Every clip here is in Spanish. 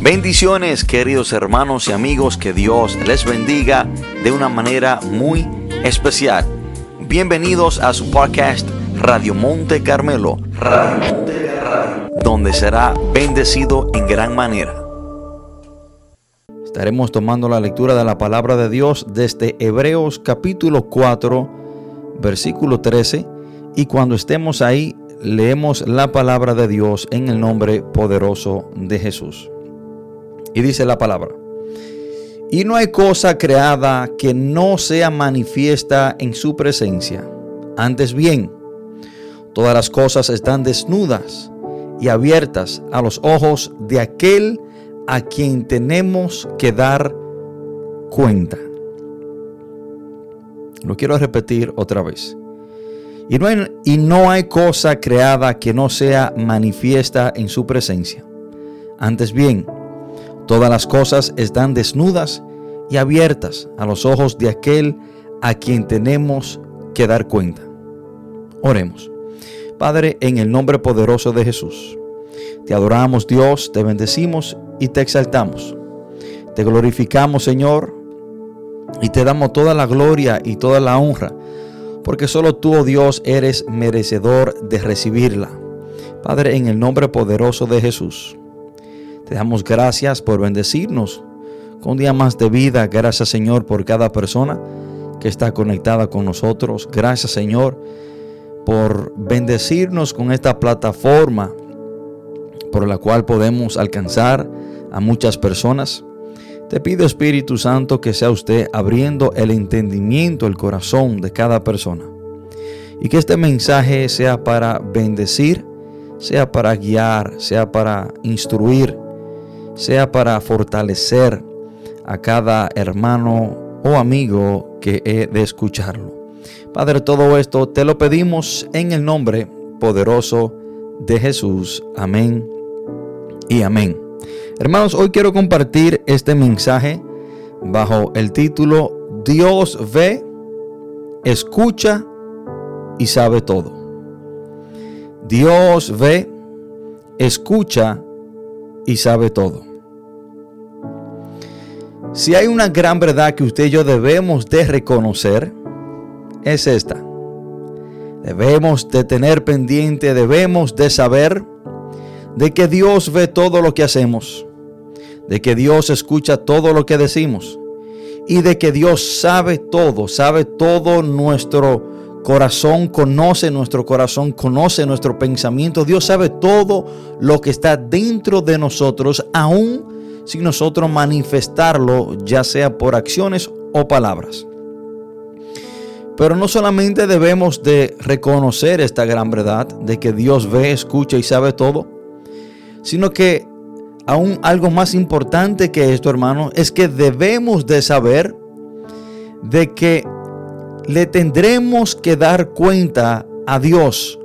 Bendiciones queridos hermanos y amigos, que Dios les bendiga de una manera muy especial. Bienvenidos a su podcast Radio Monte Carmelo, donde será bendecido en gran manera. Estaremos tomando la lectura de la palabra de Dios desde Hebreos capítulo 4, versículo 13, y cuando estemos ahí leemos la palabra de Dios en el nombre poderoso de Jesús. Y dice la palabra. Y no hay cosa creada que no sea manifiesta en su presencia. Antes bien, todas las cosas están desnudas y abiertas a los ojos de aquel a quien tenemos que dar cuenta. Lo quiero repetir otra vez. Y no, hay, y no hay cosa creada que no sea manifiesta en su presencia. Antes bien, Todas las cosas están desnudas y abiertas a los ojos de aquel a quien tenemos que dar cuenta. Oremos. Padre, en el nombre poderoso de Jesús, te adoramos Dios, te bendecimos y te exaltamos. Te glorificamos Señor y te damos toda la gloria y toda la honra, porque solo tú, oh Dios, eres merecedor de recibirla. Padre, en el nombre poderoso de Jesús. Te damos gracias por bendecirnos con un día más de vida. Gracias Señor por cada persona que está conectada con nosotros. Gracias Señor por bendecirnos con esta plataforma por la cual podemos alcanzar a muchas personas. Te pido Espíritu Santo que sea usted abriendo el entendimiento, el corazón de cada persona. Y que este mensaje sea para bendecir, sea para guiar, sea para instruir, sea para fortalecer a cada hermano o amigo que he de escucharlo. Padre, todo esto te lo pedimos en el nombre poderoso de Jesús. Amén y amén. Hermanos, hoy quiero compartir este mensaje bajo el título Dios ve, escucha y sabe todo. Dios ve, escucha y sabe todo. Si hay una gran verdad que usted y yo debemos de reconocer, es esta. Debemos de tener pendiente, debemos de saber de que Dios ve todo lo que hacemos, de que Dios escucha todo lo que decimos y de que Dios sabe todo, sabe todo nuestro corazón, conoce nuestro corazón, conoce nuestro pensamiento. Dios sabe todo lo que está dentro de nosotros, aún sin nosotros manifestarlo, ya sea por acciones o palabras. Pero no solamente debemos de reconocer esta gran verdad de que Dios ve, escucha y sabe todo, sino que aún algo más importante que esto, hermano, es que debemos de saber de que le tendremos que dar cuenta a Dios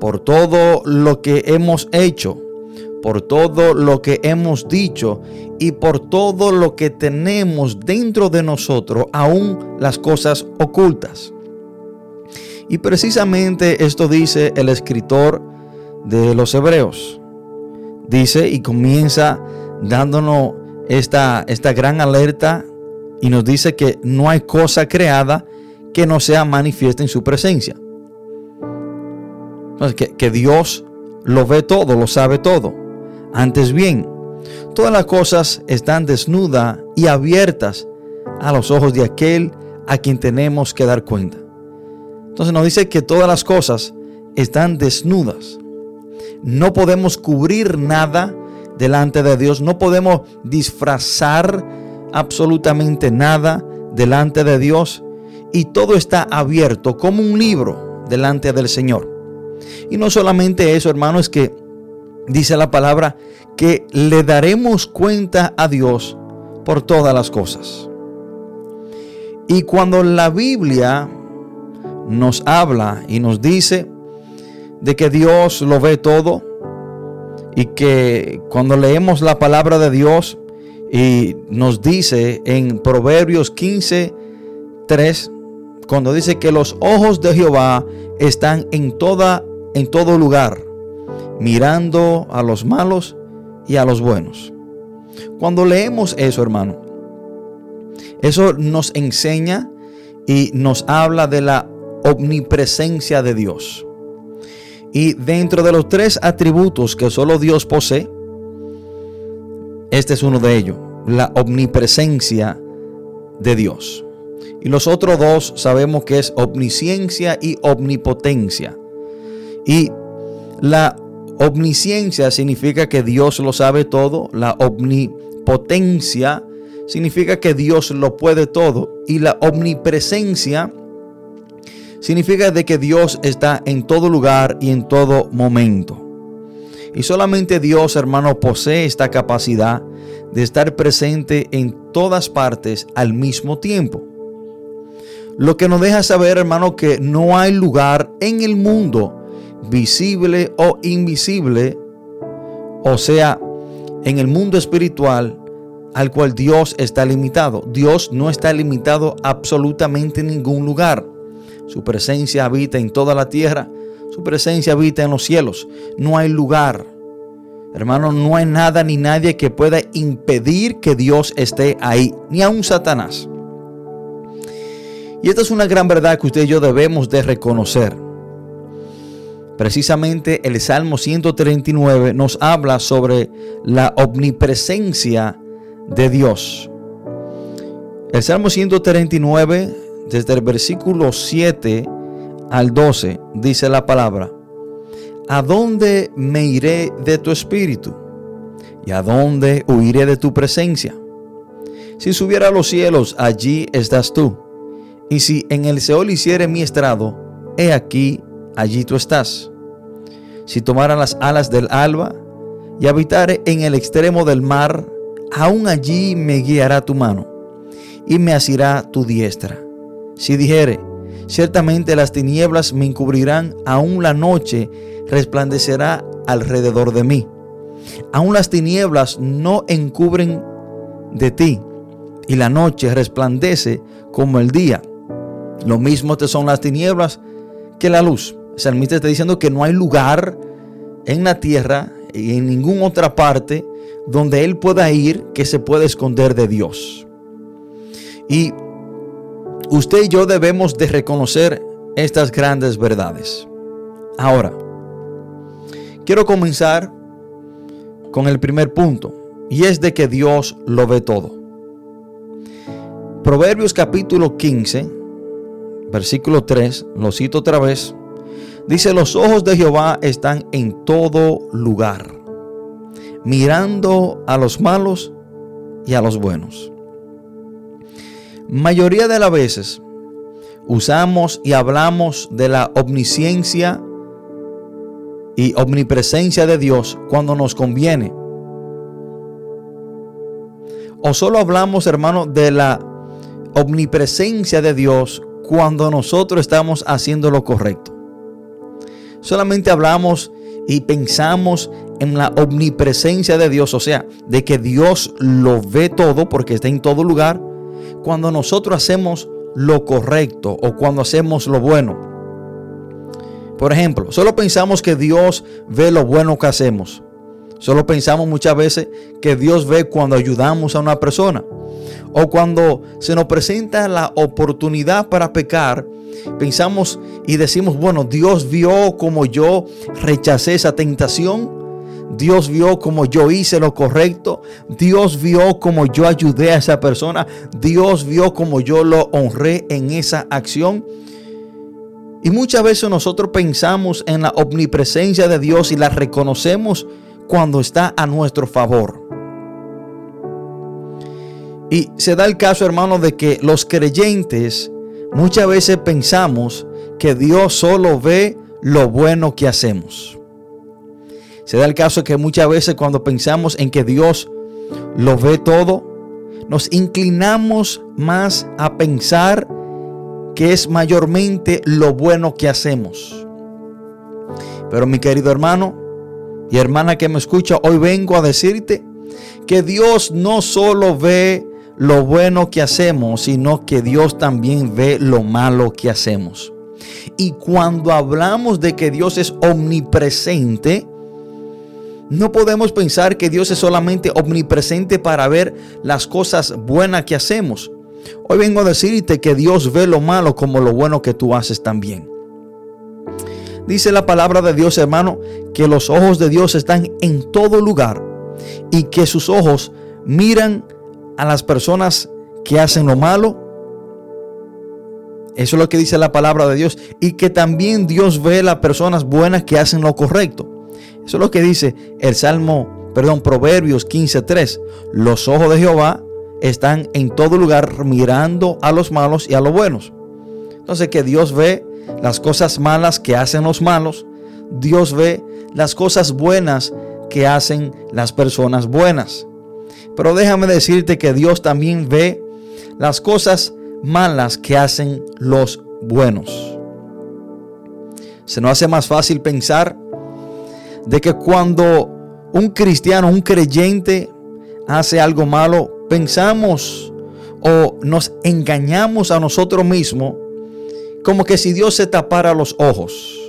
por todo lo que hemos hecho, por todo lo que hemos dicho y por todo lo que tenemos dentro de nosotros, aún las cosas ocultas. Y precisamente esto dice el escritor de los Hebreos. Dice y comienza dándonos esta, esta gran alerta y nos dice que no hay cosa creada que no sea manifiesta en su presencia. Que, que Dios lo ve todo, lo sabe todo. Antes bien, todas las cosas están desnudas y abiertas a los ojos de aquel a quien tenemos que dar cuenta. Entonces nos dice que todas las cosas están desnudas. No podemos cubrir nada delante de Dios. No podemos disfrazar absolutamente nada delante de Dios y todo está abierto como un libro delante del Señor. Y no solamente eso, hermano, es que dice la palabra que le daremos cuenta a Dios por todas las cosas. Y cuando la Biblia nos habla y nos dice de que Dios lo ve todo y que cuando leemos la palabra de Dios y nos dice en Proverbios 15, 3, cuando dice que los ojos de Jehová están en toda en todo lugar, mirando a los malos y a los buenos. Cuando leemos eso, hermano, eso nos enseña y nos habla de la omnipresencia de Dios. Y dentro de los tres atributos que solo Dios posee, este es uno de ellos, la omnipresencia de Dios. Y los otros dos sabemos que es omnisciencia y omnipotencia. Y la omnisciencia significa que Dios lo sabe todo, la omnipotencia significa que Dios lo puede todo y la omnipresencia significa de que Dios está en todo lugar y en todo momento. Y solamente Dios, hermano, posee esta capacidad de estar presente en todas partes al mismo tiempo. Lo que nos deja saber, hermano, que no hay lugar en el mundo, visible o invisible, o sea, en el mundo espiritual, al cual Dios está limitado. Dios no está limitado absolutamente en ningún lugar. Su presencia habita en toda la tierra, su presencia habita en los cielos. No hay lugar. Hermano, no hay nada ni nadie que pueda impedir que Dios esté ahí, ni aun Satanás. Y esta es una gran verdad que usted y yo debemos de reconocer. Precisamente el Salmo 139 nos habla sobre la omnipresencia de Dios. El Salmo 139, desde el versículo 7 al 12, dice la palabra, ¿A dónde me iré de tu espíritu? ¿Y a dónde huiré de tu presencia? Si subiera a los cielos, allí estás tú y si en el Seol hiciere mi estrado, he aquí, allí tú estás. Si tomara las alas del alba y habitare en el extremo del mar, aún allí me guiará tu mano y me asirá tu diestra. Si dijere, ciertamente las tinieblas me encubrirán, aún la noche resplandecerá alrededor de mí. Aún las tinieblas no encubren de ti, y la noche resplandece como el día. Lo mismo te son las tinieblas que la luz. El salmista está diciendo que no hay lugar en la tierra y en ninguna otra parte donde él pueda ir que se pueda esconder de Dios. Y usted y yo debemos de reconocer estas grandes verdades. Ahora, quiero comenzar con el primer punto y es de que Dios lo ve todo. Proverbios capítulo 15 versículo 3, lo cito otra vez, dice, los ojos de Jehová están en todo lugar, mirando a los malos y a los buenos. Mayoría de las veces usamos y hablamos de la omnisciencia y omnipresencia de Dios cuando nos conviene. O solo hablamos, hermano, de la omnipresencia de Dios cuando nosotros estamos haciendo lo correcto. Solamente hablamos y pensamos en la omnipresencia de Dios, o sea, de que Dios lo ve todo porque está en todo lugar, cuando nosotros hacemos lo correcto o cuando hacemos lo bueno. Por ejemplo, solo pensamos que Dios ve lo bueno que hacemos. Solo pensamos muchas veces que Dios ve cuando ayudamos a una persona. O cuando se nos presenta la oportunidad para pecar, pensamos y decimos, bueno, Dios vio como yo rechacé esa tentación. Dios vio como yo hice lo correcto. Dios vio como yo ayudé a esa persona. Dios vio como yo lo honré en esa acción. Y muchas veces nosotros pensamos en la omnipresencia de Dios y la reconocemos cuando está a nuestro favor. Y se da el caso, hermano, de que los creyentes muchas veces pensamos que Dios solo ve lo bueno que hacemos. Se da el caso que muchas veces cuando pensamos en que Dios lo ve todo, nos inclinamos más a pensar que es mayormente lo bueno que hacemos. Pero mi querido hermano y hermana que me escucha, hoy vengo a decirte que Dios no solo ve lo bueno que hacemos, sino que Dios también ve lo malo que hacemos. Y cuando hablamos de que Dios es omnipresente, No podemos pensar que Dios es solamente omnipresente para ver las cosas buenas que hacemos. Hoy vengo a decirte que Dios ve lo malo como lo bueno que tú haces también. Dice la palabra de Dios, hermano, que los ojos de Dios están en todo lugar y que sus ojos miran a las personas que hacen lo malo. Eso es lo que dice la palabra de Dios. Y que también Dios ve a las personas buenas que hacen lo correcto. Eso es lo que dice el Salmo, perdón, Proverbios 15.3. Los ojos de Jehová están en todo lugar mirando a los malos y a los buenos. Entonces que Dios ve las cosas malas que hacen los malos. Dios ve las cosas buenas que hacen las personas buenas. Pero déjame decirte que Dios también ve las cosas malas que hacen los buenos. Se nos hace más fácil pensar de que cuando un cristiano, un creyente hace algo malo, pensamos o nos engañamos a nosotros mismos como que si Dios se tapara los ojos.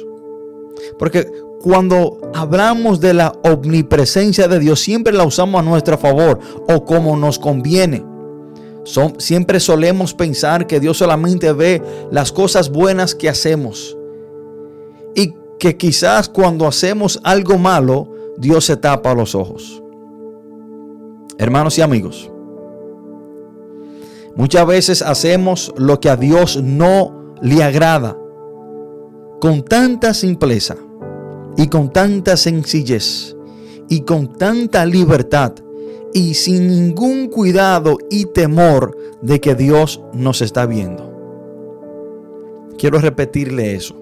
Porque cuando hablamos de la omnipresencia de Dios, siempre la usamos a nuestro favor o como nos conviene. Siempre solemos pensar que Dios solamente ve las cosas buenas que hacemos. Y que quizás cuando hacemos algo malo, Dios se tapa los ojos. Hermanos y amigos, muchas veces hacemos lo que a Dios no le agrada con tanta simpleza y con tanta sencillez y con tanta libertad y sin ningún cuidado y temor de que Dios nos está viendo. Quiero repetirle eso.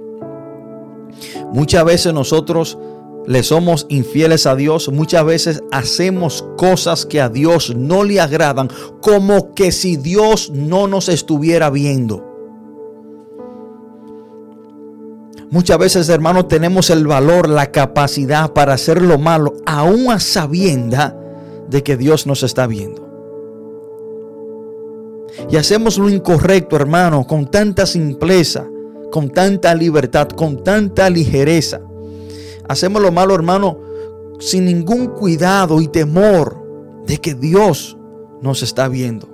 Muchas veces nosotros le somos infieles a Dios, muchas veces hacemos cosas que a Dios no le agradan, como que si Dios no nos estuviera viendo. Muchas veces, hermanos, tenemos el valor, la capacidad para hacer lo malo, aún a sabienda de que Dios nos está viendo. Y hacemos lo incorrecto, hermano, con tanta simpleza, con tanta libertad, con tanta ligereza. Hacemos lo malo, hermano, sin ningún cuidado y temor de que Dios nos está viendo.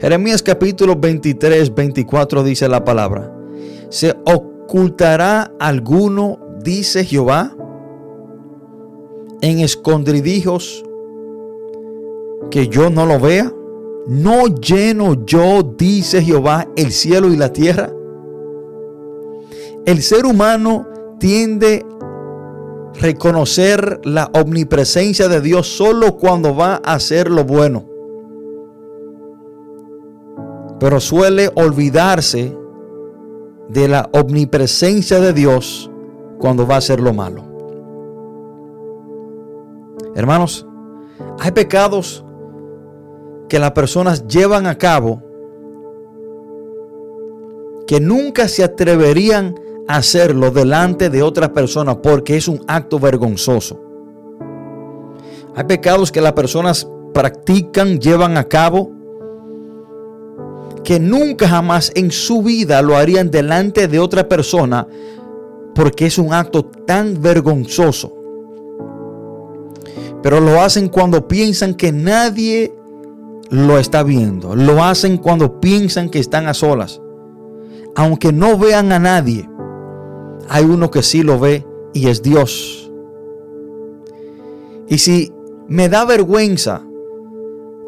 Jeremías capítulo 23, 24 dice la palabra. ¿Se ocultará alguno, dice Jehová, en escondrijos que yo no lo vea? ¿No lleno yo, dice Jehová, el cielo y la tierra? El ser humano tiende a reconocer la omnipresencia de Dios solo cuando va a hacer lo bueno. Pero suele olvidarse de la omnipresencia de Dios cuando va a hacer lo malo. Hermanos, hay pecados que las personas llevan a cabo que nunca se atreverían a hacerlo delante de otra persona porque es un acto vergonzoso. Hay pecados que las personas practican, llevan a cabo que nunca jamás en su vida lo harían delante de otra persona porque es un acto tan vergonzoso. Pero lo hacen cuando piensan que nadie lo está viendo. Lo hacen cuando piensan que están a solas. Aunque no vean a nadie, hay uno que sí lo ve y es Dios. Y si me da vergüenza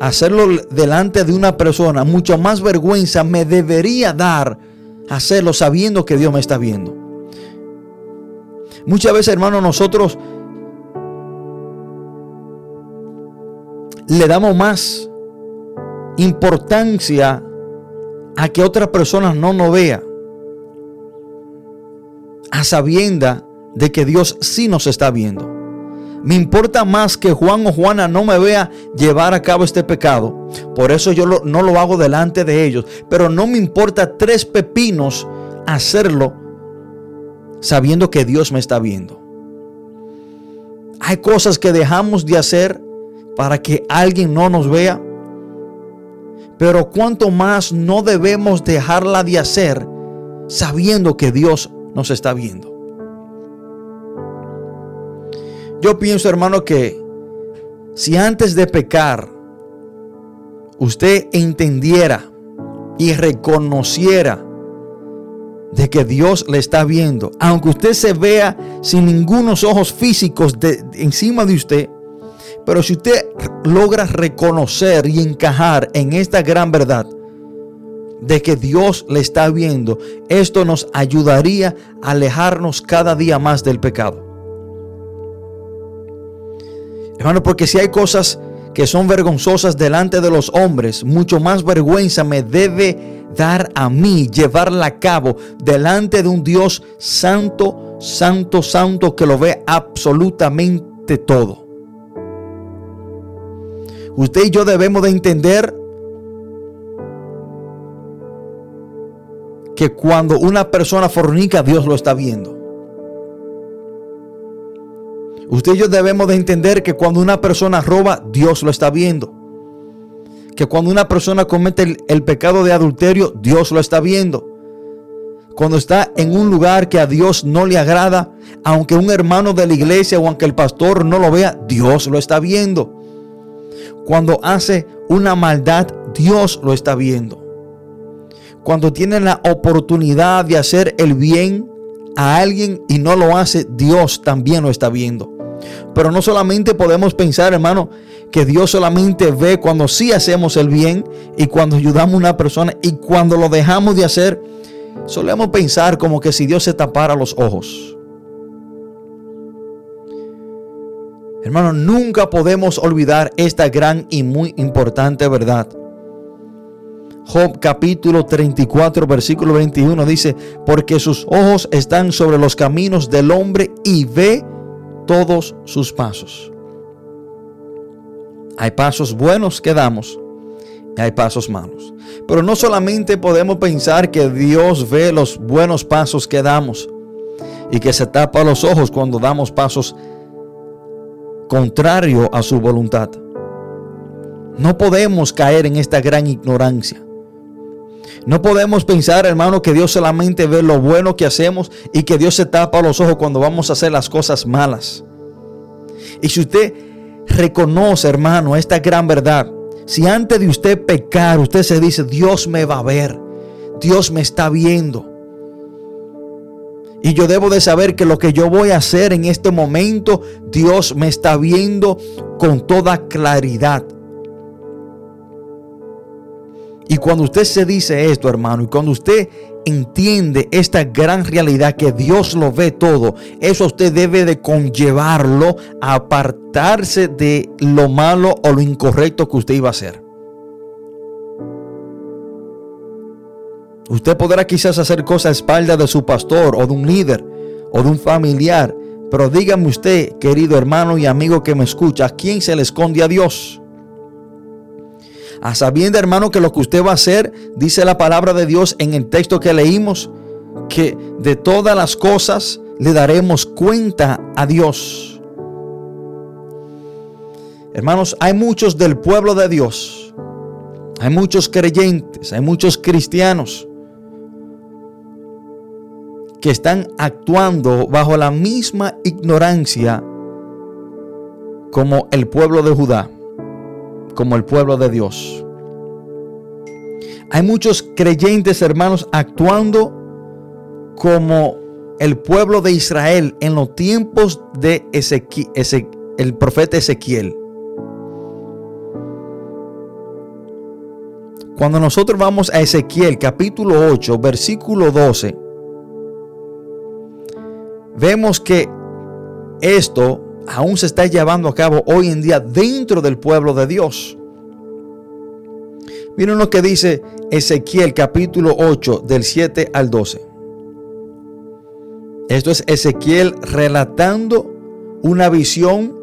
hacerlo delante de una persona, mucho más vergüenza me debería dar hacerlo sabiendo que Dios me está viendo. Muchas veces, hermanos, nosotros le damos más importancia a que otra persona no nos vea, a sabienda de que Dios sí nos está viendo. Me importa más que Juan o Juana no me vea llevar a cabo este pecado. Por eso yo no lo hago delante de ellos. Pero no me importa tres pepinos hacerlo sabiendo que Dios me está viendo. Hay cosas que dejamos de hacer para que alguien no nos vea. Pero cuanto más no debemos dejarla de hacer sabiendo que Dios nos está viendo. Yo pienso, hermano, que si antes de pecar usted entendiera y reconociera de que Dios le está viendo, aunque usted se vea sin ningunos ojos físicos de, encima de usted, pero si usted logra reconocer y encajar en esta gran verdad de que Dios le está viendo, esto nos ayudaría a alejarnos cada día más del pecado. Hermano, porque si hay cosas que son vergonzosas delante de los hombres, mucho más vergüenza me debe dar a mí llevarla a cabo delante de un Dios santo, santo, santo que lo ve absolutamente todo. Usted y yo debemos de entender que cuando una persona fornica, Dios lo está viendo. Usted y yo debemos de entender que cuando una persona roba, Dios lo está viendo. Que cuando una persona comete el, pecado de adulterio, Dios lo está viendo. Cuando está en un lugar que a Dios no le agrada, aunque un hermano de la iglesia o aunque el pastor no lo vea, Dios lo está viendo. Cuando hace una maldad, Dios lo está viendo. Cuando tiene la oportunidad de hacer el bien a alguien y no lo hace, Dios también lo está viendo. Pero no solamente podemos pensar, hermano, que Dios solamente ve cuando sí hacemos el bien y cuando ayudamos a una persona y cuando lo dejamos de hacer, solemos pensar como que si Dios se tapara los ojos. Hermano, nunca podemos olvidar esta gran y muy importante verdad. Job capítulo 34 versículo 21 dice, porque sus ojos están sobre los caminos del hombre y ve todos sus pasos. Hay pasos buenos que damos y hay pasos malos. Pero no solamente podemos pensar que Dios ve los buenos pasos que damos y que se tapa los ojos cuando damos pasos contrario a su voluntad. No podemos caer en esta gran ignorancia. No podemos pensar, hermano, que Dios solamente ve lo bueno que hacemos y que Dios se tapa los ojos cuando vamos a hacer las cosas malas. Y si usted reconoce, hermano, esta gran verdad, si antes de usted pecar, usted se dice, Dios me va a ver, Dios me está viendo. Y yo debo de saber que lo que yo voy a hacer en este momento, Dios me está viendo con toda claridad. Y cuando usted se dice esto, hermano, y cuando usted entiende esta gran realidad que Dios lo ve todo, eso usted debe de conllevarlo a apartarse de lo malo o lo incorrecto que usted iba a hacer. Usted podrá quizás hacer cosas a espalda de su pastor o de un líder o de un familiar, pero dígame usted, querido hermano y amigo que me escucha, ¿a quién se le esconde a Dios? A sabiendo, hermano, que lo que usted va a hacer, dice la palabra de Dios en el texto que leímos, que de todas las cosas le daremos cuenta a Dios. Hermanos, hay muchos del pueblo de Dios, hay muchos creyentes, hay muchos cristianos que están actuando bajo la misma ignorancia como el pueblo de Judá como el pueblo de Dios. Hay muchos creyentes hermanos actuando como el pueblo de Israel en los tiempos de Ezequiel, el profeta Ezequiel. Cuando nosotros vamos a Ezequiel capítulo 8, versículo 12, vemos que esto aún se está llevando a cabo hoy en día dentro del pueblo de Dios. Miren lo que dice Ezequiel capítulo 8 del 7 al 12. Esto es Ezequiel relatando una visión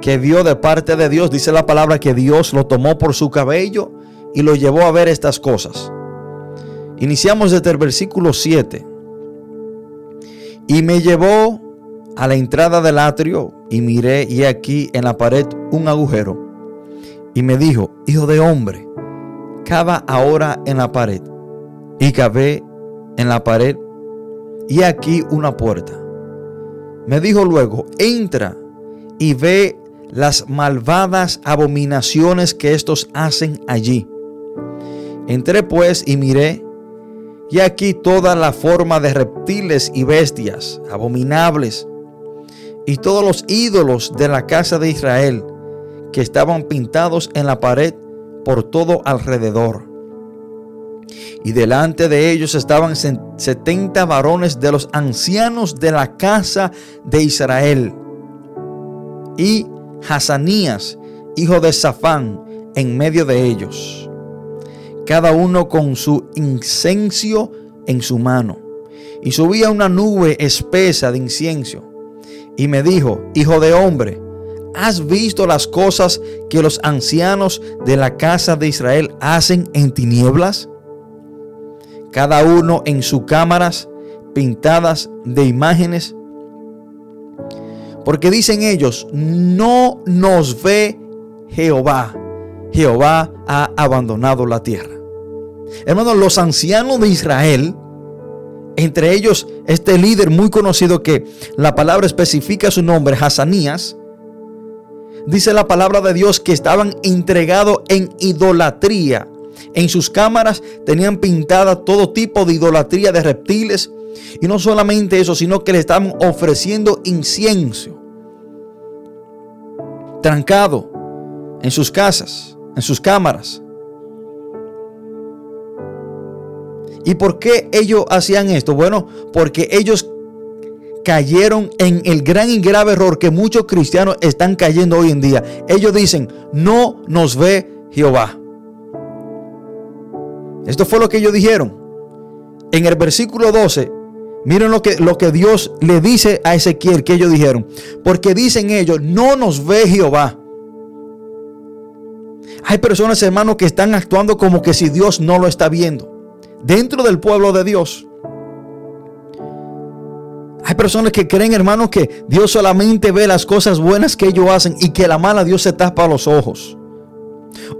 que vio de parte de Dios. Dice la palabra que Dios lo tomó por su cabello y lo llevó a ver estas cosas. Iniciamos desde el versículo 7. Y me llevó a la entrada del atrio y miré y aquí en la pared un agujero. Y me dijo, hijo de hombre, cava ahora en la pared. Y cavé en la pared y aquí una puerta. Me dijo luego, entra y ve las malvadas abominaciones que estos hacen allí. Entré pues y miré, y aquí toda la forma de reptiles y bestias abominables, y todos los ídolos de la casa de Israel, que estaban pintados en la pared por todo alrededor. Y delante de ellos estaban setenta varones de los ancianos de la casa de Israel. Y Hazanías, hijo de Safán, en medio de ellos. Cada uno con su incencio en su mano. Y subía una nube espesa de incienso. Y me dijo, hijo de hombre, ¿has visto las cosas que los ancianos de la casa de Israel hacen en tinieblas? Cada uno en sus cámaras pintadas de imágenes porque dicen ellos, no nos ve Jehová. Jehová ha abandonado la tierra. Hermanos, los ancianos de Israel, entre ellos este líder muy conocido que la palabra especifica su nombre, Hazanías, dice la palabra de Dios que estaban entregados en idolatría. En sus cámaras tenían pintada todo tipo de idolatría de reptiles, y no solamente eso, sino que le estaban ofreciendo incienso. Trancado en sus casas, en sus cámaras. ¿Y por qué ellos hacían esto? Bueno, porque ellos cayeron en el gran y grave error que muchos cristianos están cayendo hoy en día. Ellos dicen, no nos ve Jehová. Esto fue lo que ellos dijeron. En el versículo 12 Miren lo que, lo que Dios le dice a Ezequiel que ellos dijeron. Porque dicen ellos, no nos ve Jehová. Hay personas, hermanos, que están actuando como que si Dios no lo está viendo. Dentro del pueblo de Dios. Hay personas que creen, hermanos, que Dios solamente ve las cosas buenas que ellos hacen y que la mala Dios se tapa los ojos.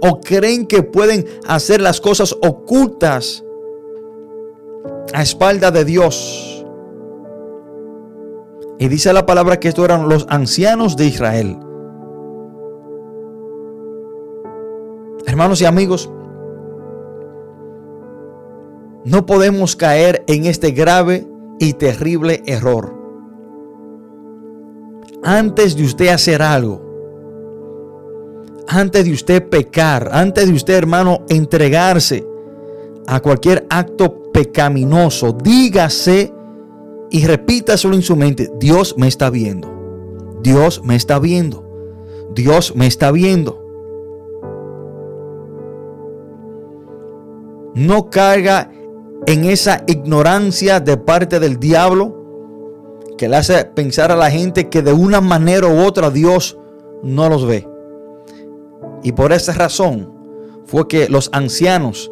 O creen que pueden hacer las cosas ocultas a espalda de Dios. Y dice la palabra que estos eran los ancianos de Israel. Hermanos y amigos, no podemos caer en este grave y terrible error. Antes de usted hacer algo, antes de usted pecar, antes de usted, hermano, entregarse a cualquier acto pecaminoso, dígase y repítaselo en su mente, Dios me está viendo. Dios me está viendo. Dios me está viendo. No caiga en esa ignorancia de parte del diablo que le hace pensar a la gente que de una manera u otra Dios no los ve. Y por esa razón fue que los ancianos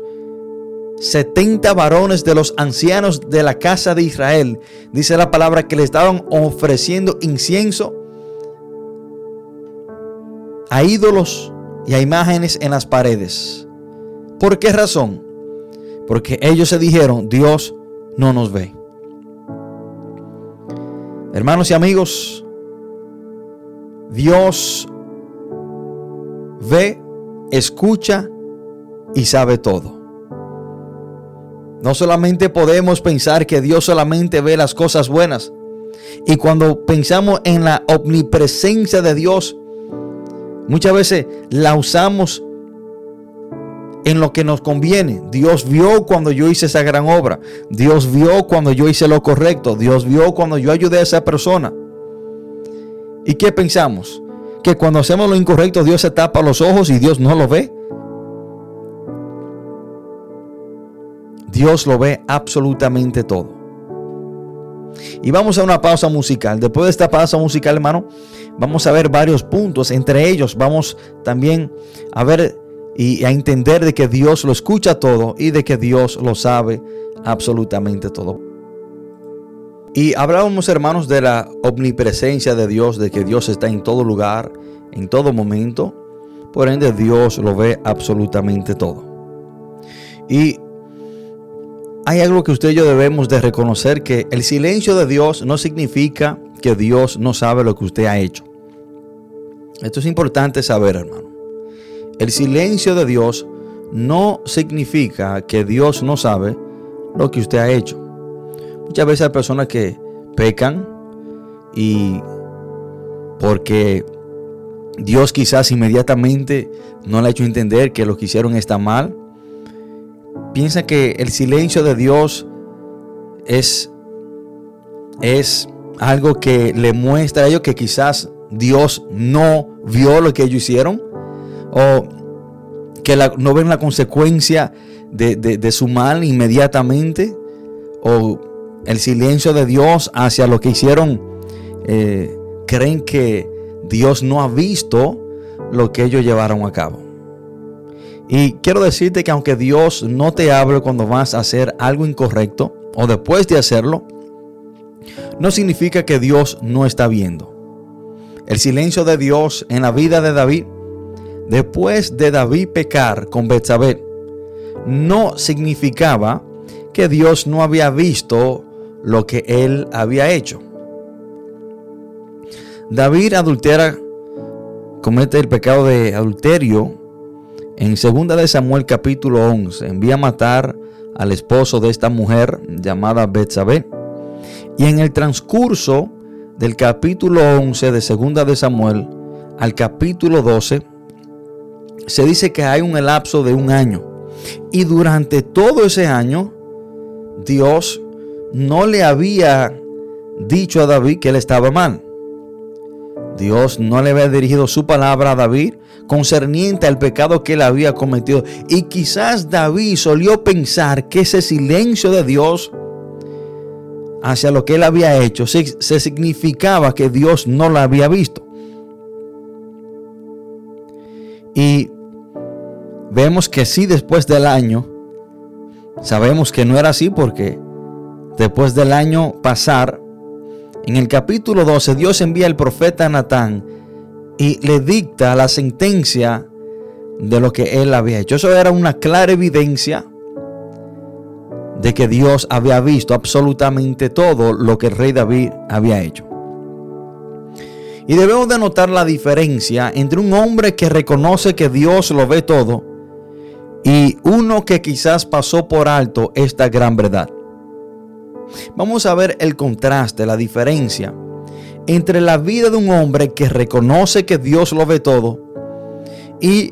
70 varones de los ancianos de la casa de Israel, dice la palabra que le estaban ofreciendo incienso a ídolos y a imágenes en las paredes. ¿Por qué razón? Porque ellos se dijeron, Dios no nos ve. Hermanos y amigos, Dios ve, escucha y sabe todo. No solamente podemos pensar que Dios solamente ve las cosas buenas. Y cuando pensamos en la omnipresencia de Dios, muchas veces la usamos en lo que nos conviene. Dios vio cuando yo hice esa gran obra. Dios vio cuando yo hice lo correcto. Dios vio cuando yo ayudé a esa persona. ¿Y qué pensamos? Que cuando hacemos lo incorrecto Dios se tapa los ojos y Dios no lo ve. Dios lo ve absolutamente todo. Y vamos a una pausa musical. Después de esta pausa musical, hermano, vamos a ver varios puntos. Entre ellos, vamos también a ver y a entender de que Dios lo escucha todo y de que Dios lo sabe absolutamente todo. Y hablábamos, hermanos, de la omnipresencia de Dios, de que Dios está en todo lugar, en todo momento. Por ende, Dios lo ve absolutamente todo. Y hay algo que usted y yo debemos de reconocer, que el silencio de Dios no significa que Dios no sabe lo que usted ha hecho. Esto es importante saber, hermano. El silencio de Dios no significa que Dios no sabe lo que usted ha hecho. Muchas veces hay personas que pecan y porque Dios quizás inmediatamente no le ha hecho entender que lo que hicieron está mal. Piensa que el silencio de Dios es, es algo que le muestra a ellos que quizás Dios no vio lo que ellos hicieron o que no ven la consecuencia de, su mal inmediatamente o el silencio de Dios hacia lo que hicieron eh, creen que Dios no ha visto lo que ellos llevaron a cabo. Y quiero decirte que aunque Dios no te hable cuando vas a hacer algo incorrecto o después de hacerlo, no significa que Dios no está viendo. El silencio de Dios en la vida de David, después de David pecar con Betsabé, no significaba que Dios no había visto lo que él había hecho. David adultera, comete el pecado de adulterio en 2 de Samuel capítulo 11. Envía a matar al esposo de esta mujer llamada Betsabé. Y en el transcurso del capítulo 11 de 2 de Samuel al capítulo 12, se dice que hay un elapso de un año. Y durante todo ese año, Dios no le había dicho a David que él estaba mal. Dios no le había dirigido su palabra a David concerniente al pecado que él había cometido. Y quizás David solió pensar que ese silencio de Dios hacia lo que él había hecho se, se significaba que Dios no lo había visto. Vemos que sí después del año, sabemos que no era así porque después del año pasar, en el capítulo 12 Dios envía al profeta Natán y le dicta la sentencia de lo que él había hecho. Eso era una clara evidencia de que Dios había visto absolutamente todo lo que el rey David había hecho. Y debemos de notar la diferencia entre un hombre que reconoce que Dios lo ve todo y uno que quizás pasó por alto esta gran verdad. Vamos a ver el contraste, la diferencia entre la vida de un hombre que reconoce que Dios lo ve todo y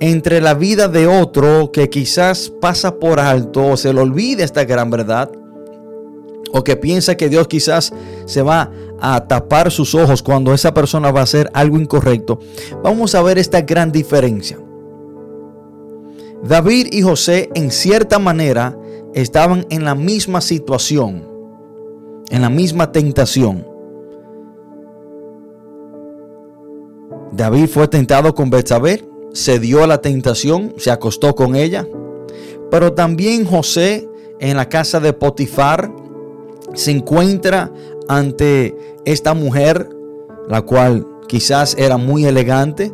entre la vida de otro que quizás pasa por alto o se le olvida esta gran verdad o que piensa que Dios quizás se va a tapar sus ojos cuando esa persona va a hacer algo incorrecto. Vamos a ver esta gran diferencia. David y José en cierta manera estaban en la misma situación, en la misma tentación. David fue tentado con Betsabé, se dio a la tentación, se acostó con ella. Pero también José en la casa de Potifar se encuentra ante esta mujer, la cual quizás era muy elegante.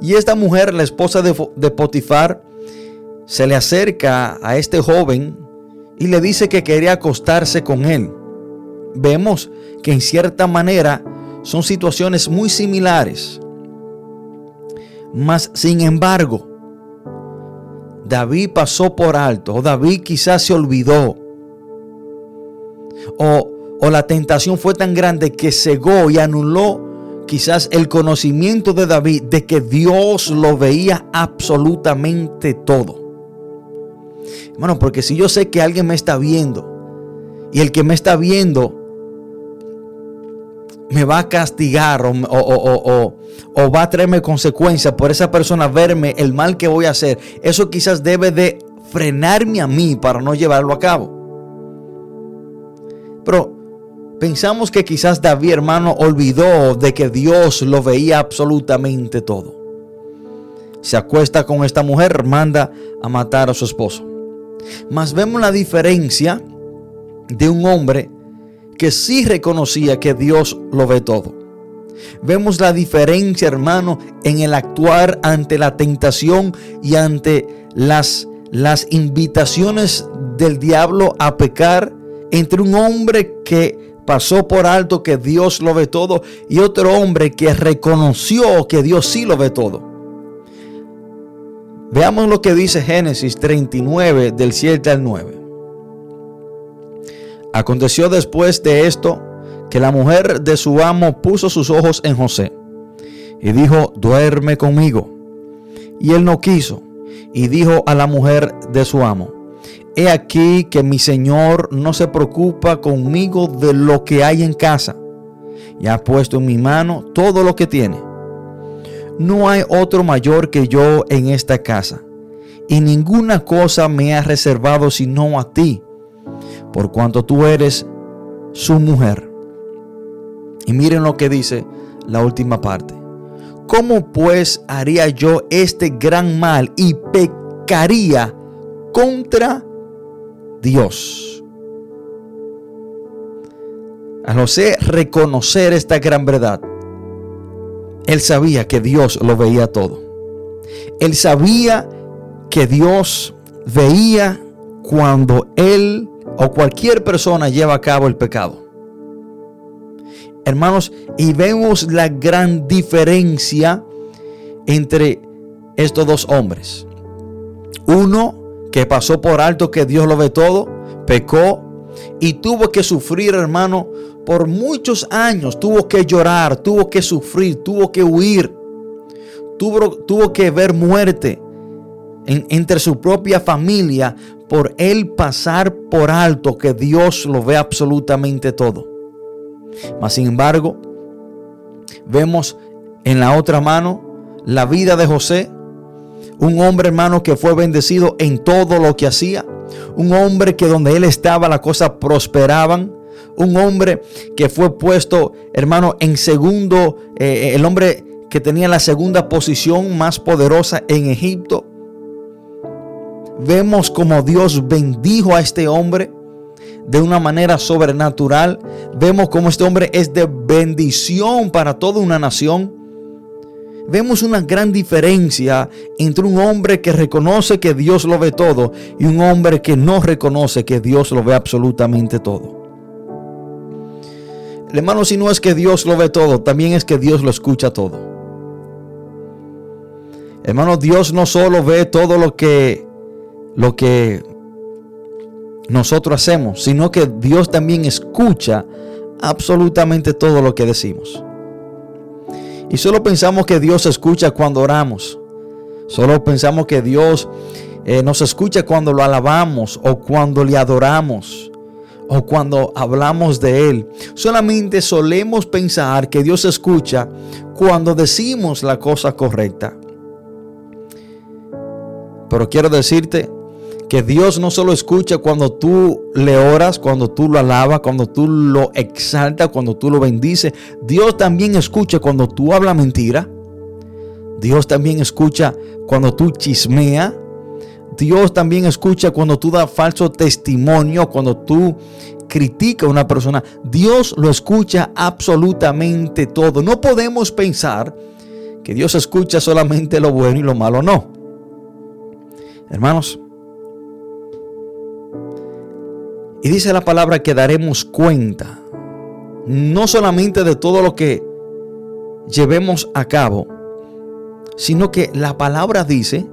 Y esta mujer, la esposa de, de Potifar, se le acerca a este joven y le dice que quería acostarse con él. Vemos que en cierta manera son situaciones muy similares. Mas, sin embargo, David pasó por alto, o David quizás se olvidó, o, o la tentación fue tan grande que cegó y anuló quizás el conocimiento de David de que Dios lo veía absolutamente todo. Hermano, porque si yo sé que alguien me está viendo y el que me está viendo me va a castigar o, va a traerme consecuencias por esa persona verme el mal que voy a hacer, eso quizás debe de frenarme a mí para no llevarlo a cabo. Pero pensamos que quizás David, hermano, olvidó de que Dios lo veía absolutamente todo. Se acuesta con esta mujer, manda a matar a su esposo. Mas vemos la diferencia de un hombre que sí reconocía que Dios lo ve todo. Vemos la diferencia, hermano, en el actuar ante la tentación y ante las, las invitaciones del diablo a pecar entre un hombre que pasó por alto que Dios lo ve todo y otro hombre que reconoció que Dios sí lo ve todo. Veamos lo que dice Génesis 39 del 7 al 9. Aconteció después de esto que la mujer de su amo puso sus ojos en José y dijo, duerme conmigo. Y él no quiso y dijo a la mujer de su amo, he aquí que mi señor no se preocupa conmigo de lo que hay en casa y ha puesto en mi mano todo lo que tiene. No hay otro mayor que yo en esta casa y ninguna cosa me ha reservado sino a ti por cuanto tú eres su mujer. Y miren lo que dice la última parte. ¿Cómo pues haría yo este gran mal y pecaría contra Dios? A José reconocer esta gran verdad, él sabía que Dios lo veía todo. Él sabía que Dios veía cuando él o cualquier persona lleva a cabo el pecado. Hermanos, y vemos la gran diferencia entre estos dos hombres. Uno que pasó por alto que Dios lo ve todo, pecó y tuvo que sufrir, hermano, por muchos años. Tuvo que llorar, tuvo que sufrir, tuvo que huir, tuvo, tuvo que ver muerte entre su propia familia por él pasar por alto que Dios lo ve absolutamente todo. Mas sin embargo, vemos en la otra mano la vida de José, un hombre hermano que fue bendecido en todo lo que hacía, un hombre que donde él estaba las cosas prosperaban, un hombre que fue puesto hermano en segundo, eh, el hombre que tenía la segunda posición más poderosa en Egipto, vemos como Dios bendijo a este hombre de una manera sobrenatural. Vemos como este hombre es de bendición para toda una nación. Vemos una gran diferencia entre un hombre que reconoce que Dios lo ve todo y un hombre que no reconoce que Dios lo ve absolutamente todo. Hermano, si no es que Dios lo ve todo, también es que Dios lo escucha todo. Hermano, Dios no solo ve todo lo que lo que nosotros hacemos, sino que Dios también escucha absolutamente todo lo que decimos. Y solo pensamos que Dios escucha cuando oramos. Solo pensamos que Dios eh, nos escucha cuando lo alabamos o cuando le adoramos o cuando hablamos de Él. Solamente solemos pensar que Dios escucha cuando decimos la cosa correcta. Pero quiero decirte que Dios no solo escucha cuando tú le oras, cuando tú lo alabas, cuando tú lo exaltas, cuando tú lo bendices. Dios también escucha cuando tú hablas mentira. Dios también escucha cuando tú chismeas. Dios también escucha cuando tú das falso testimonio, cuando tú criticas a una persona. Dios lo escucha absolutamente todo. No podemos pensar que Dios escucha solamente lo bueno y lo malo. No. Hermanos, Y dice la palabra que daremos cuenta, no solamente de todo lo que llevemos a cabo, sino que la palabra dice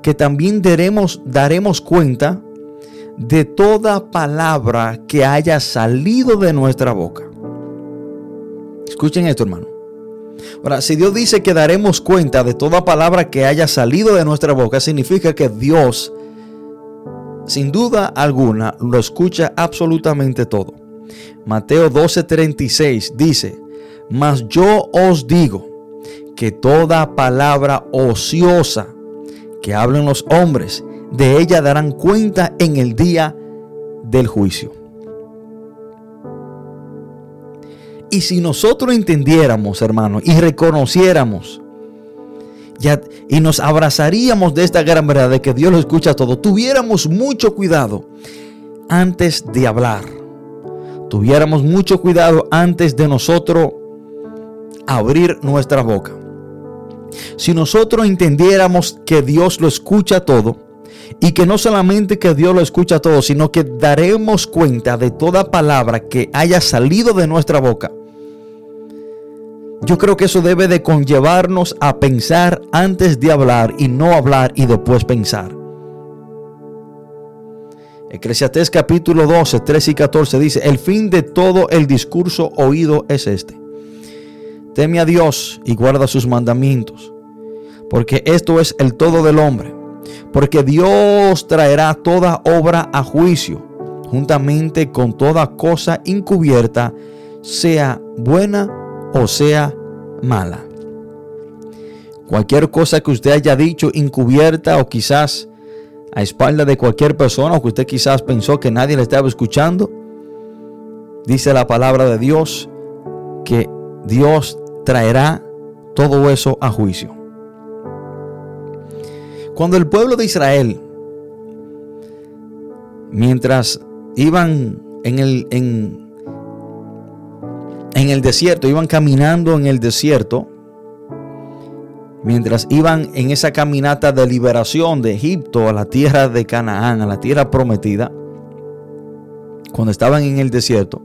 que también daremos, daremos cuenta de toda palabra que haya salido de nuestra boca. Escuchen esto, hermano. Ahora, si Dios dice que daremos cuenta de toda palabra que haya salido de nuestra boca, significa que Dios sin duda alguna lo escucha absolutamente todo. Mateo 12:36 dice, mas yo os digo que toda palabra ociosa que hablen los hombres, de ella darán cuenta en el día del juicio. Y si nosotros entendiéramos, hermanos, y reconociéramos y nos abrazaríamos de esta gran verdad de que Dios lo escucha todo, tuviéramos mucho cuidado antes de hablar. Tuviéramos mucho cuidado antes de nosotros abrir nuestra boca. Si nosotros entendiéramos que Dios lo escucha todo, Y que no solamente que Dios lo escucha todo, sino que daremos cuenta de toda palabra que haya salido de nuestra boca. Yo creo que eso debe de conllevarnos a pensar antes de hablar y no hablar y después pensar. Eclesiastés capítulo 12, 13 y 14 dice, el fin de todo el discurso oído es este. Teme a Dios y guarda sus mandamientos, porque esto es el todo del hombre, porque Dios traerá toda obra a juicio, juntamente con toda cosa encubierta, sea buena o sea mala. Cualquier cosa que usted haya dicho encubierta o quizás a espalda de cualquier persona o que usted quizás pensó que nadie le estaba escuchando, dice la palabra de Dios que Dios traerá todo eso a juicio. Cuando el pueblo de Israel, mientras iban en el, en el desierto, iban caminando en el desierto, mientras iban en esa caminata de liberación de Egipto a la tierra de Canaán, a la tierra prometida, cuando estaban en el desierto,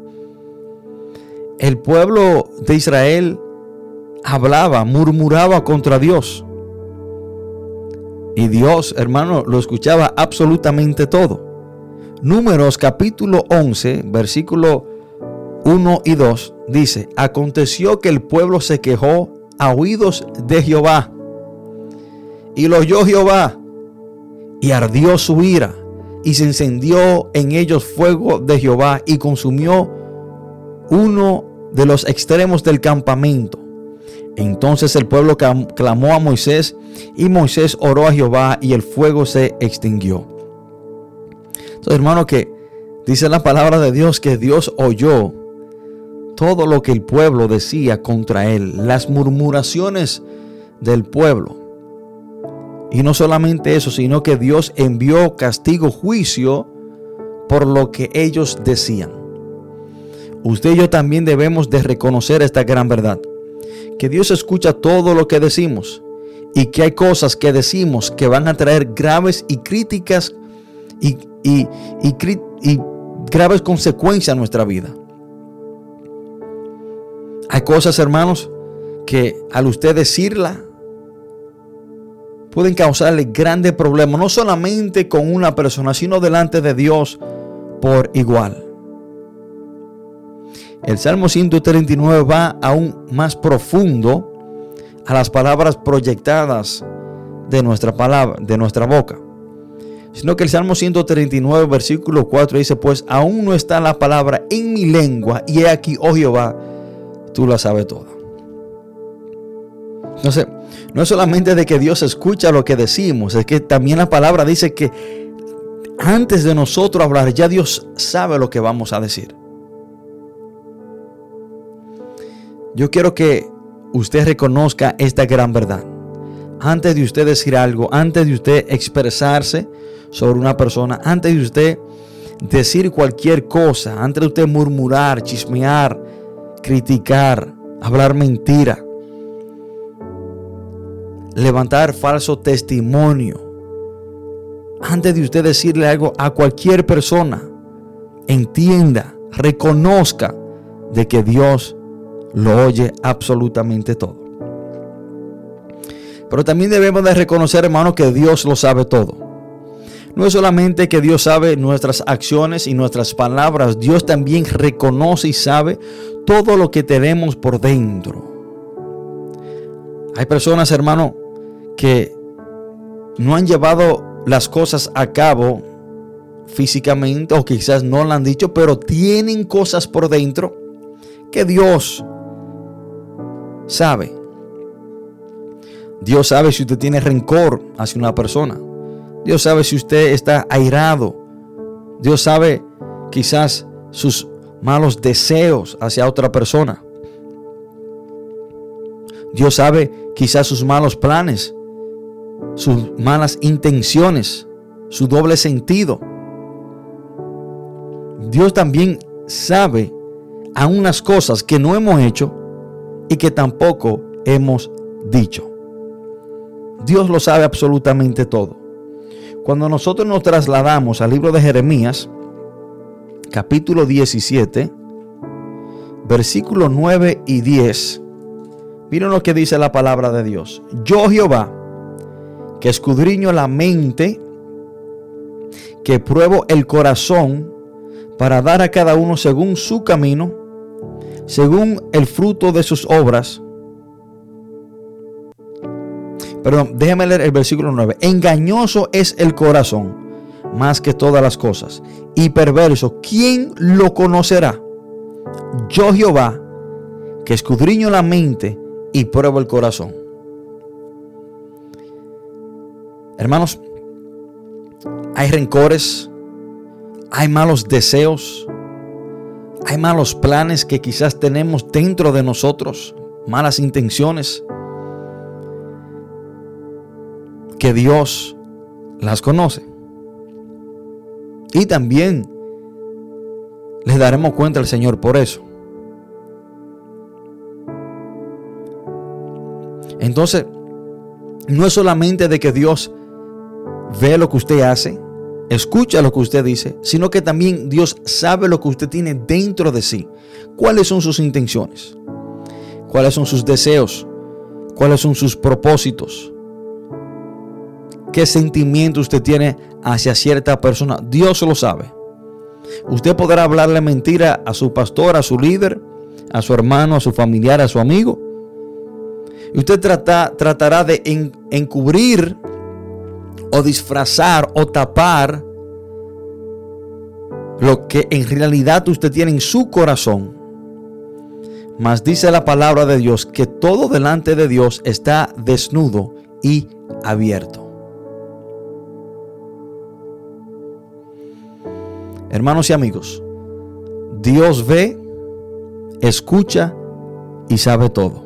el pueblo de Israel hablaba, murmuraba contra Dios. Y Dios, hermano, lo escuchaba absolutamente todo. Números capítulo 11, versículo 1 y 2 dice, aconteció que el pueblo se quejó a oídos de Jehová. Y lo oyó Jehová y ardió su ira y se encendió en ellos fuego de Jehová y consumió uno de los extremos del campamento. Entonces el pueblo clamó a Moisés y Moisés oró a Jehová y el fuego se extinguió. Entonces hermano que dice la palabra de Dios que Dios oyó todo lo que el pueblo decía contra él, las murmuraciones del pueblo. Y no solamente eso, sino que Dios envió castigo, juicio por lo que ellos decían. Usted y yo también debemos de reconocer esta gran verdad. Que Dios escucha todo lo que decimos y que hay cosas que decimos que van a traer graves y críticas y, y, y graves consecuencias a nuestra vida. Hay cosas, hermanos, que al usted decirla, pueden causarle grandes problemas, no solamente con una persona, sino delante de Dios por igual. El Salmo 139 va aún más profundo a las palabras proyectadas de nuestra palabra, de nuestra boca. Sino que el Salmo 139, versículo 4 dice, pues aún no está la palabra en mi lengua, y he aquí, oh Jehová, tú la sabes toda. Entonces, no es solamente de que Dios escucha lo que decimos, es que también la palabra dice que antes de nosotros hablar, ya Dios sabe lo que vamos a decir. Yo quiero que usted reconozca esta gran verdad. Antes de usted decir algo, antes de usted expresarse sobre una persona, antes de usted decir cualquier cosa, antes de usted murmurar, chismear, criticar, hablar mentira, levantar falso testimonio. Antes de usted decirle algo a cualquier persona, entienda, reconozca de que Dios lo oye absolutamente todo. Pero también debemos de reconocer, hermano, que Dios lo sabe todo. No es solamente que Dios sabe nuestras acciones y nuestras palabras, Dios también reconoce y sabe todo lo que tenemos por dentro. Hay personas, hermano, que no han llevado las cosas a cabo físicamente o quizás no lo han dicho, pero tienen cosas por dentro que Dios sabe. Dios sabe si usted tiene rencor hacia una persona. Dios sabe si usted está airado. Dios sabe quizás sus malos deseos hacia otra persona. Dios sabe quizás sus malos planes, sus malas intenciones, su doble sentido. Dios también sabe a unas cosas que no hemos hecho y que tampoco hemos dicho. Dios lo sabe absolutamente todo. Cuando nosotros nos trasladamos al libro de Jeremías, capítulo 17, versículos 9 y 10, miren lo que dice la palabra de Dios. Yo Jehová, que escudriño la mente, que pruebo el corazón para dar a cada uno según su camino, según el fruto de sus obras. Perdón, déjame leer el versículo 9. Engañoso es el corazón más que todas las cosas y perverso. ¿Quién lo conocerá? Yo Jehová, que escudriño la mente y pruebo el corazón. Hermanos, hay rencores, hay malos deseos, hay malos planes que quizás tenemos dentro de nosotros, malas intenciones, que Dios las conoce. Y también les daremos cuenta al Señor por eso. Entonces, no es solamente de que Dios ve lo que usted hace, escucha lo que usted dice, sino que también Dios sabe lo que usted tiene dentro de sí. ¿Cuáles son sus intenciones? ¿Cuáles son sus deseos? ¿Cuáles son sus propósitos? ¿Qué sentimiento usted tiene hacia cierta persona? Dios lo sabe. Usted podrá hablarle mentira a su pastor, a su líder, a su hermano, a su familiar, a su amigo. Y usted tratará de encubrir o disfrazar o tapar lo que en realidad usted tiene en su corazón. Mas dice la palabra de Dios que todo delante de Dios está desnudo y abierto. Hermanos y amigos, Dios ve, escucha y sabe todo.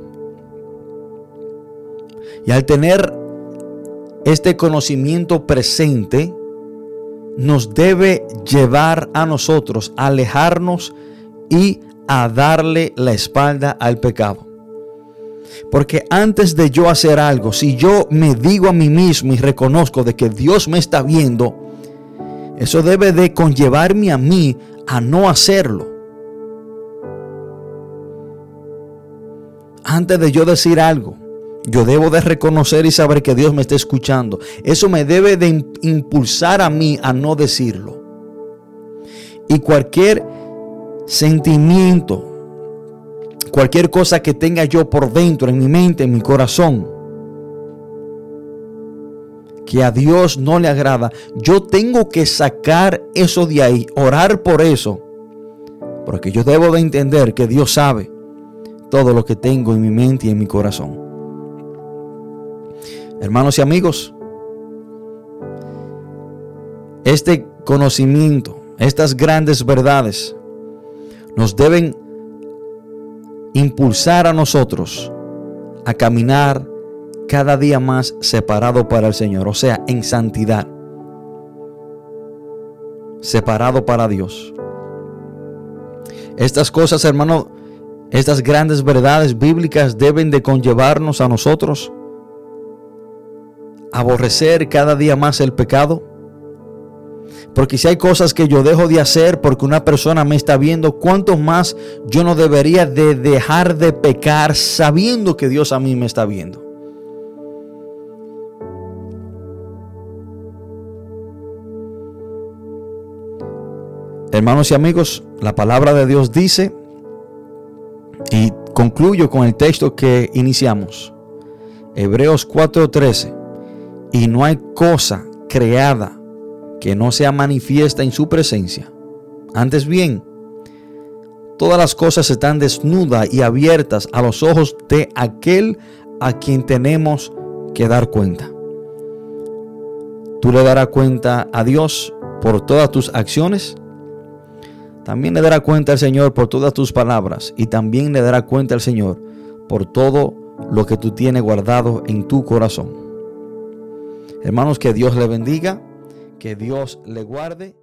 Y al tener este conocimiento presente, nos debe llevar a nosotros a alejarnos y a darle la espalda al pecado. Porque antes de yo hacer algo, si yo me digo a mí mismo y reconozco de que Dios me está viendo, eso debe de conllevarme a mí a no hacerlo. Antes de yo decir algo, yo debo de reconocer y saber que Dios me está escuchando. Eso me debe de impulsar a mí a no decirlo. Y cualquier sentimiento, cualquier cosa que tenga yo por dentro, en mi mente, en mi corazón, que a Dios no le agrada, yo tengo que sacar eso de ahí, orar por eso. Porque yo debo de entender que Dios sabe todo lo que tengo en mi mente y en mi corazón. Hermanos y amigos, este conocimiento, estas grandes verdades, nos deben impulsar a nosotros a caminar cada día más separado para el Señor, o sea, en santidad, separado para Dios. Estas cosas, hermano, estas grandes verdades bíblicas deben de conllevarnos a nosotros aborrecer cada día más el pecado. Porque si hay cosas que yo dejo de hacer porque una persona me está viendo, ¿cuánto más yo no debería de dejar de pecar sabiendo que Dios a mí me está viendo? Hermanos y amigos, la palabra de Dios dice, y concluyo con el texto que iniciamos, Hebreos 4:13, y no hay cosa creada que no sea manifiesta en su presencia. Antes bien, todas las cosas están desnudas y abiertas a los ojos de aquel a quien tenemos que dar cuenta. Tú le darás cuenta a Dios por todas tus acciones también le dará cuenta al Señor por todas tus palabras y también le dará cuenta al Señor por todo lo que tú tienes guardado en tu corazón. Hermanos, que Dios le bendiga, que Dios le guarde.